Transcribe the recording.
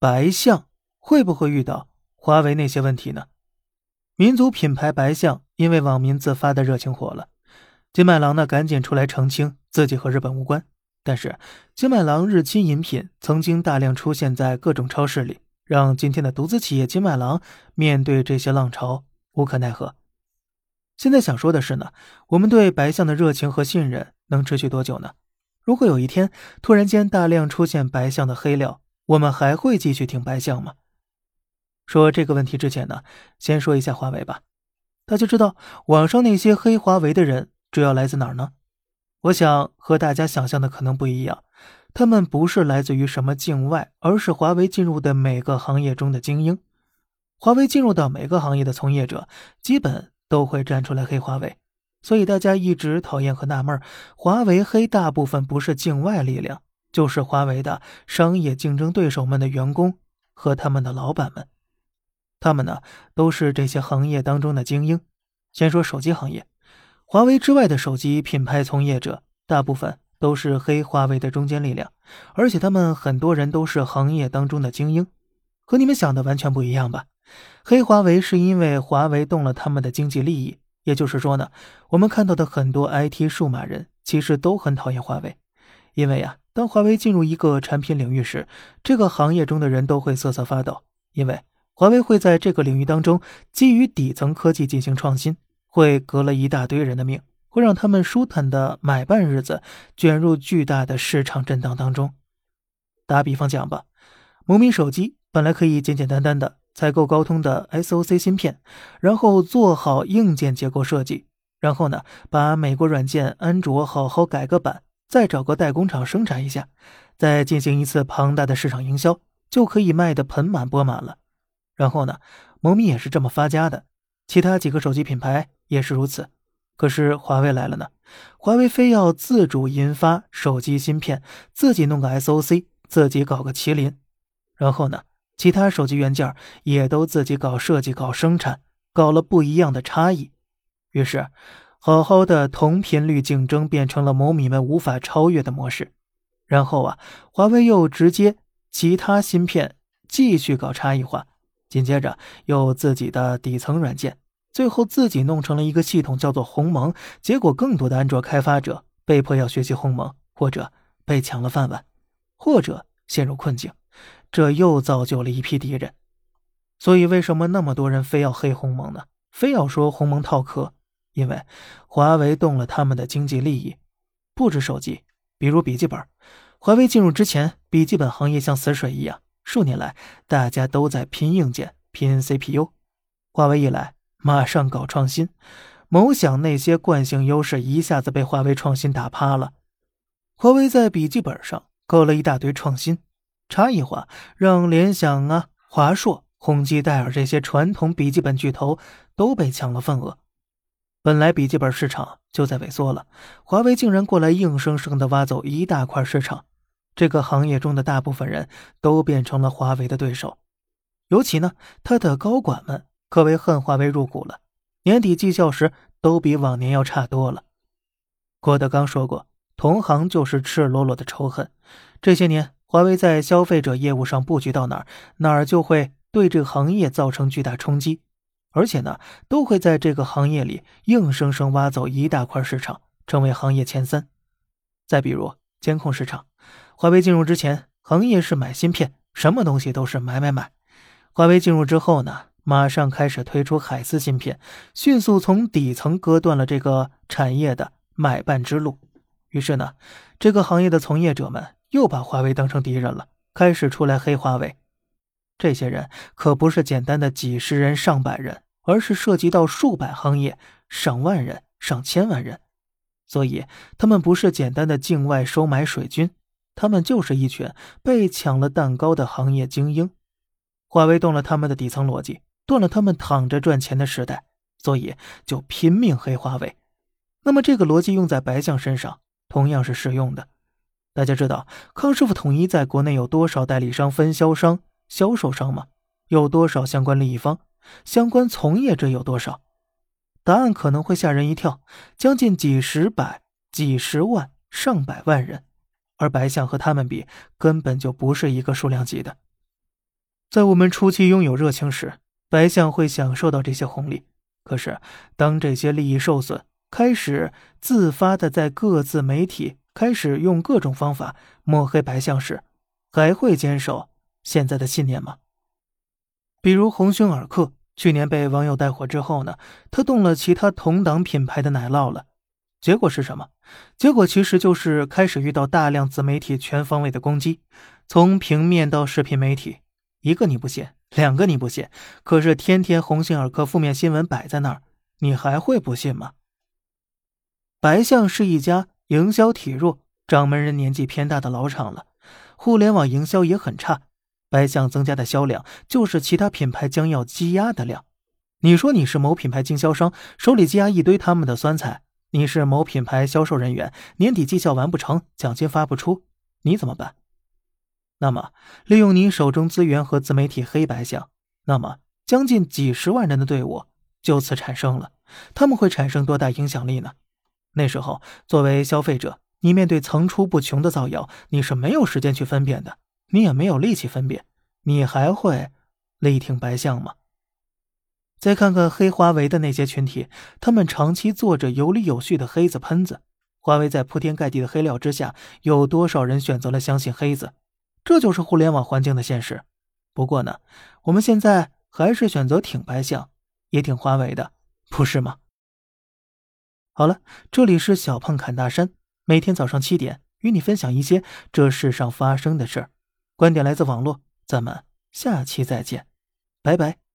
白象会不会遇到华为那些问题呢？民族品牌白象因为网民自发的热情火了，金麦郎呢赶紧出来澄清自己和日本无关。但是金麦郎日清饮品曾经大量出现在各种超市里，让今天的独资企业金麦郎面对这些浪潮无可奈何。现在想说的是呢，我们对白象的热情和信任能持续多久呢？如果有一天突然间大量出现白象的黑料，我们还会继续听白象吗？说这个问题之前呢，先说一下华为吧。大家知道网上那些黑华为的人主要来自哪儿呢？我想和大家想象的可能不一样，他们不是来自于什么境外，而是华为进入的每个行业中的精英。华为进入到每个行业的从业者，基本都会站出来黑华为。所以大家一直讨厌和纳闷，华为黑大部分不是境外力量，就是华为的商业竞争对手们的员工和他们的老板们。他们呢，都是这些行业当中的精英。先说手机行业，华为之外的手机品牌从业者，大部分都是黑华为的中坚力量，而且他们很多人都是行业当中的精英，和你们想的完全不一样吧？黑华为是因为华为动了他们的经济利益，也就是说呢，我们看到的很多 IT 数码人其实都很讨厌华为，因为呀，当华为进入一个产品领域时，这个行业中的人都会瑟瑟发抖，因为。华为会在这个领域当中基于底层科技进行创新，会革了一大堆人的命，会让他们舒坦的买办日子卷入巨大的市场震荡当中。打比方讲吧，某米手机本来可以简简单单的采购高通的 SOC 芯片，然后做好硬件结构设计，然后呢把美国软件安卓好好改个版，再找个代工厂生产一下，再进行一次庞大的市场营销，就可以卖得盆满钵满了。然后呢，某米也是这么发家的，其他几个手机品牌也是如此。可是华为来了呢，华为非要自主研发手机芯片，自己弄个 SOC，自己搞个麒麟，然后呢，其他手机元件也都自己搞设计、搞生产，搞了不一样的差异。于是，好好的同频率竞争变成了某米们无法超越的模式。然后啊，华为又直接其他芯片继续搞差异化。紧接着又自己的底层软件，最后自己弄成了一个系统，叫做鸿蒙。结果更多的安卓开发者被迫要学习鸿蒙，或者被抢了饭碗，或者陷入困境，这又造就了一批敌人。所以为什么那么多人非要黑鸿蒙呢？非要说鸿蒙套壳？因为华为动了他们的经济利益。不止手机，比如笔记本，华为进入之前，笔记本行业像死水一样。数年来，大家都在拼硬件、拼 CPU。华为一来，马上搞创新，某想那些惯性优势一下子被华为创新打趴了。华为在笔记本上搞了一大堆创新、差异化，让联想啊、华硕、宏基、戴尔这些传统笔记本巨头都被抢了份额。本来笔记本市场就在萎缩了，华为竟然过来硬生生的挖走一大块市场。这个行业中的大部分人都变成了华为的对手，尤其呢，他的高管们可谓恨华为入骨了。年底绩效时都比往年要差多了。郭德纲说过：“同行就是赤裸裸的仇恨。”这些年，华为在消费者业务上布局到哪儿，哪儿就会对这个行业造成巨大冲击，而且呢，都会在这个行业里硬生生挖走一大块市场，成为行业前三。再比如监控市场。华为进入之前，行业是买芯片，什么东西都是买买买。华为进入之后呢，马上开始推出海思芯片，迅速从底层割断了这个产业的买办之路。于是呢，这个行业的从业者们又把华为当成敌人了，开始出来黑华为。这些人可不是简单的几十人、上百人，而是涉及到数百行业、上万人、上千万人。所以他们不是简单的境外收买水军。他们就是一群被抢了蛋糕的行业精英，华为动了他们的底层逻辑，断了他们躺着赚钱的时代，所以就拼命黑华为。那么这个逻辑用在白象身上同样是适用的。大家知道康师傅统一在国内有多少代理商、分销商、销售商吗？有多少相关利益方？相关从业者有多少？答案可能会吓人一跳，将近几十百、几十万、上百万人。而白象和他们比，根本就不是一个数量级的。在我们初期拥有热情时，白象会享受到这些红利。可是，当这些利益受损，开始自发的在各自媒体开始用各种方法抹黑白象时，还会坚守现在的信念吗？比如红星尔克去年被网友带火之后呢，他动了其他同档品牌的奶酪了，结果是什么？结果其实就是开始遇到大量自媒体全方位的攻击，从平面到视频媒体，一个你不信，两个你不信，可是天天鸿星尔克负面新闻摆在那儿，你还会不信吗？白象是一家营销体弱、掌门人年纪偏大的老厂了，互联网营销也很差。白象增加的销量就是其他品牌将要积压的量。你说你是某品牌经销商，手里积压一堆他们的酸菜；你是某品牌销售人员，年底绩效完不成，奖金发不出，你怎么办？那么，利用你手中资源和自媒体黑白象，那么将近几十万人的队伍就此产生了。他们会产生多大影响力呢？那时候，作为消费者，你面对层出不穷的造谣，你是没有时间去分辨的。你也没有力气分辨，你还会力挺白象吗？再看看黑华为的那些群体，他们长期做着有理有序的黑子喷子。华为在铺天盖地的黑料之下，有多少人选择了相信黑子？这就是互联网环境的现实。不过呢，我们现在还是选择挺白象，也挺华为的，不是吗？好了，这里是小胖侃大山，每天早上七点与你分享一些这世上发生的事儿。观点来自网络，咱们下期再见，拜拜。